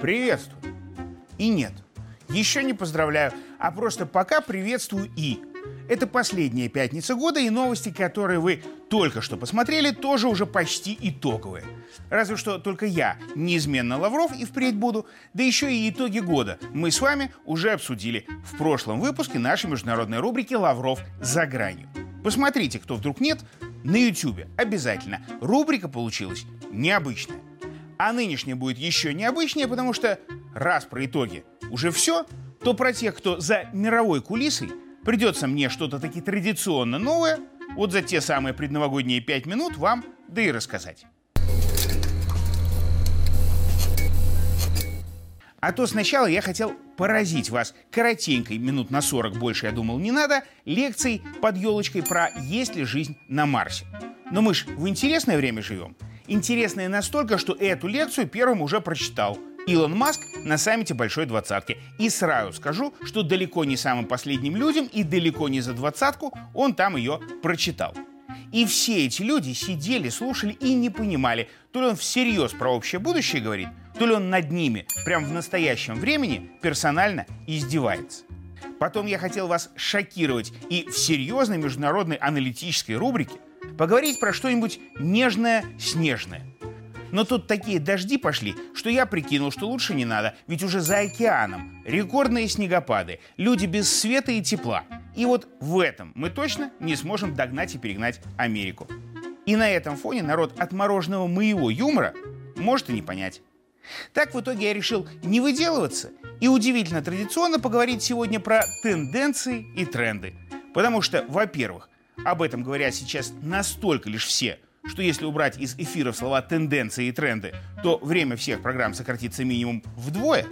Приветствую. И нет, еще не поздравляю, а просто пока приветствую и. Это последняя пятница года, и новости, которые вы только что посмотрели, тоже уже почти итоговые. Разве что только я неизменно Лавров и впредь буду, да еще и итоги года мы с вами уже обсудили в прошлом выпуске нашей международной рубрики «Лавров за гранью». Посмотрите, кто вдруг нет, на YouTube обязательно. Рубрика получилась необычная. А нынешняя будет еще необычнее, потому что раз про итоги уже все, то про тех, кто за мировой кулисой, придется мне что-то таки традиционно новое, вот за те самые предновогодние пять минут вам да и рассказать. А то сначала я хотел поразить вас коротенькой, минут на 40 больше, я думал, не надо, лекцией под елочкой про «Есть ли жизнь на Марсе?». Но мы ж в интересное время живем. Интересное настолько, что эту лекцию первым уже прочитал Илон Маск на саммите Большой Двадцатки. И сразу скажу, что далеко не самым последним людям и далеко не за двадцатку он там ее прочитал. И все эти люди сидели, слушали и не понимали, то ли он всерьез про общее будущее говорит, то ли он над ними, прям в настоящем времени, персонально издевается. Потом я хотел вас шокировать и в серьезной международной аналитической рубрике поговорить про что-нибудь нежное-снежное. Но тут такие дожди пошли, что я прикинул, что лучше не надо, ведь уже за океаном рекордные снегопады, люди без света и тепла. И вот в этом мы точно не сможем догнать и перегнать Америку. И на этом фоне народ отмороженного моего юмора может и не понять. Так в итоге я решил не выделываться и удивительно традиционно поговорить сегодня про тенденции и тренды. Потому что, во-первых, об этом говорят сейчас настолько лишь все, что если убрать из эфира слова «тенденции» и «тренды», то время всех программ сократится минимум вдвое.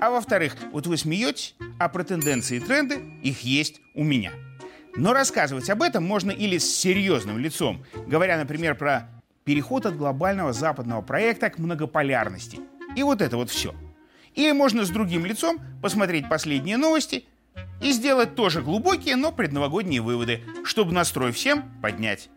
А во-вторых, вот вы смеетесь, а про тенденции и тренды их есть у меня. Но рассказывать об этом можно или с серьезным лицом, говоря, например, про переход от глобального западного проекта к многополярности. И вот это вот все. Или можно с другим лицом посмотреть последние новости и сделать тоже глубокие, но предновогодние выводы, чтобы настрой всем поднять.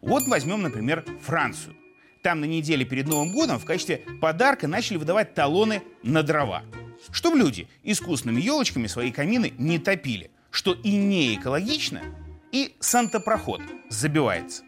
Вот возьмем, например, Францию. Там на неделе перед Новым годом в качестве подарка начали выдавать талоны на дрова. Чтобы люди искусственными елочками свои камины не топили, что и не экологично, и сантопроход забивается.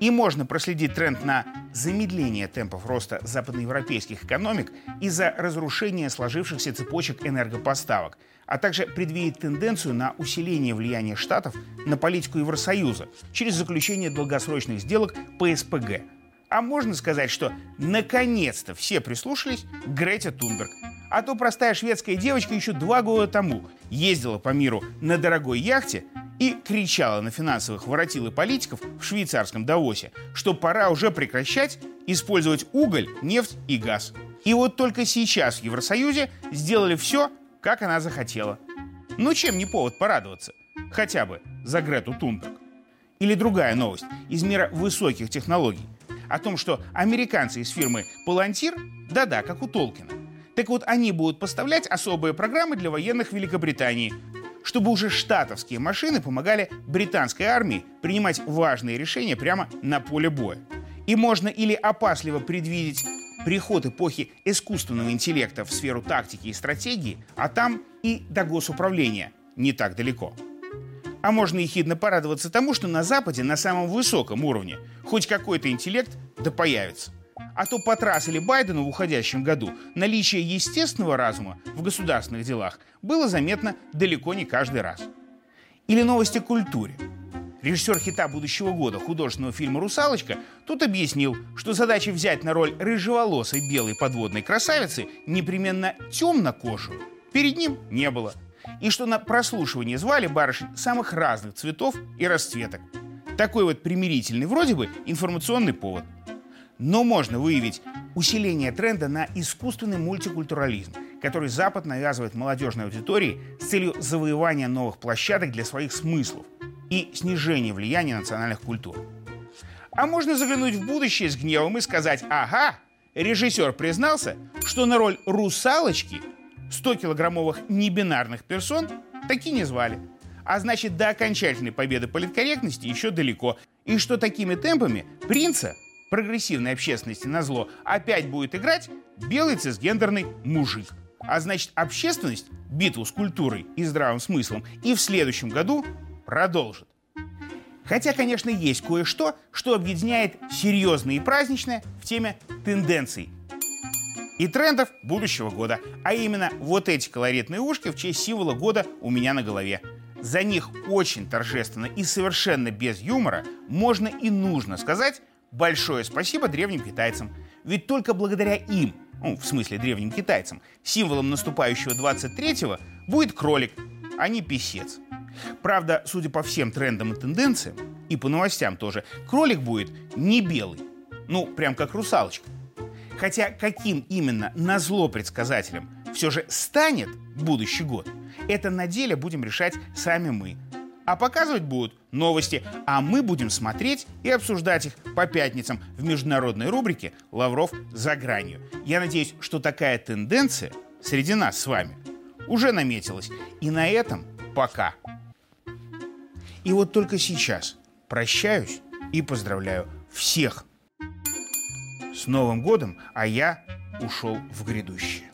И можно проследить тренд на замедление темпов роста западноевропейских экономик из-за разрушения сложившихся цепочек энергопоставок, а также предвидеть тенденцию на усиление влияния Штатов на политику Евросоюза через заключение долгосрочных сделок по СПГ. А можно сказать, что наконец-то все прислушались к Грете Тунберг. А то простая шведская девочка еще два года тому ездила по миру на дорогой яхте и кричала на финансовых воротил и политиков в швейцарском Давосе, что пора уже прекращать использовать уголь, нефть и газ. И вот только сейчас в Евросоюзе сделали все, как она захотела. Ну чем не повод порадоваться? Хотя бы за Грету Тунберг. Или другая новость из мира высоких технологий. О том, что американцы из фирмы Palantir, да-да, как у Толкина, так вот они будут поставлять особые программы для военных Великобритании, чтобы уже штатовские машины помогали британской армии принимать важные решения прямо на поле боя. И можно или опасливо предвидеть приход эпохи искусственного интеллекта в сферу тактики и стратегии, а там и до госуправления не так далеко. А можно ехидно порадоваться тому, что на Западе на самом высоком уровне хоть какой-то интеллект да появится. А то потрассили Байдену в уходящем году наличие естественного разума в государственных делах было заметно далеко не каждый раз. Или новости о культуре. Режиссер хита будущего года художественного фильма «Русалочка» тут объяснил, что задача взять на роль рыжеволосой белой подводной красавицы непременно темнокожую перед ним не было. И что на прослушивание звали барышень самых разных цветов и расцветок. Такой вот примирительный вроде бы информационный повод – но можно выявить усиление тренда на искусственный мультикультурализм, который Запад навязывает молодежной аудитории с целью завоевания новых площадок для своих смыслов и снижения влияния национальных культур. А можно заглянуть в будущее с гневом и сказать «Ага, режиссер признался, что на роль русалочки 100-килограммовых небинарных персон таки не звали. А значит, до окончательной победы политкорректности еще далеко. И что такими темпами принца прогрессивной общественности на зло опять будет играть белый цисгендерный мужик. А значит, общественность битву с культурой и здравым смыслом и в следующем году продолжит. Хотя, конечно, есть кое-что, что объединяет серьезное и праздничное в теме тенденций и трендов будущего года. А именно вот эти колоритные ушки в честь символа года у меня на голове. За них очень торжественно и совершенно без юмора можно и нужно сказать большое спасибо древним китайцам. Ведь только благодаря им, ну, в смысле древним китайцам, символом наступающего 23-го будет кролик, а не писец. Правда, судя по всем трендам и тенденциям, и по новостям тоже, кролик будет не белый. Ну, прям как русалочка. Хотя каким именно назло предсказателем все же станет будущий год, это на деле будем решать сами мы. А показывать будут новости, а мы будем смотреть и обсуждать их по пятницам в международной рубрике «Лавров за гранью». Я надеюсь, что такая тенденция среди нас с вами уже наметилась. И на этом пока. И вот только сейчас прощаюсь и поздравляю всех с Новым годом, а я ушел в грядущее.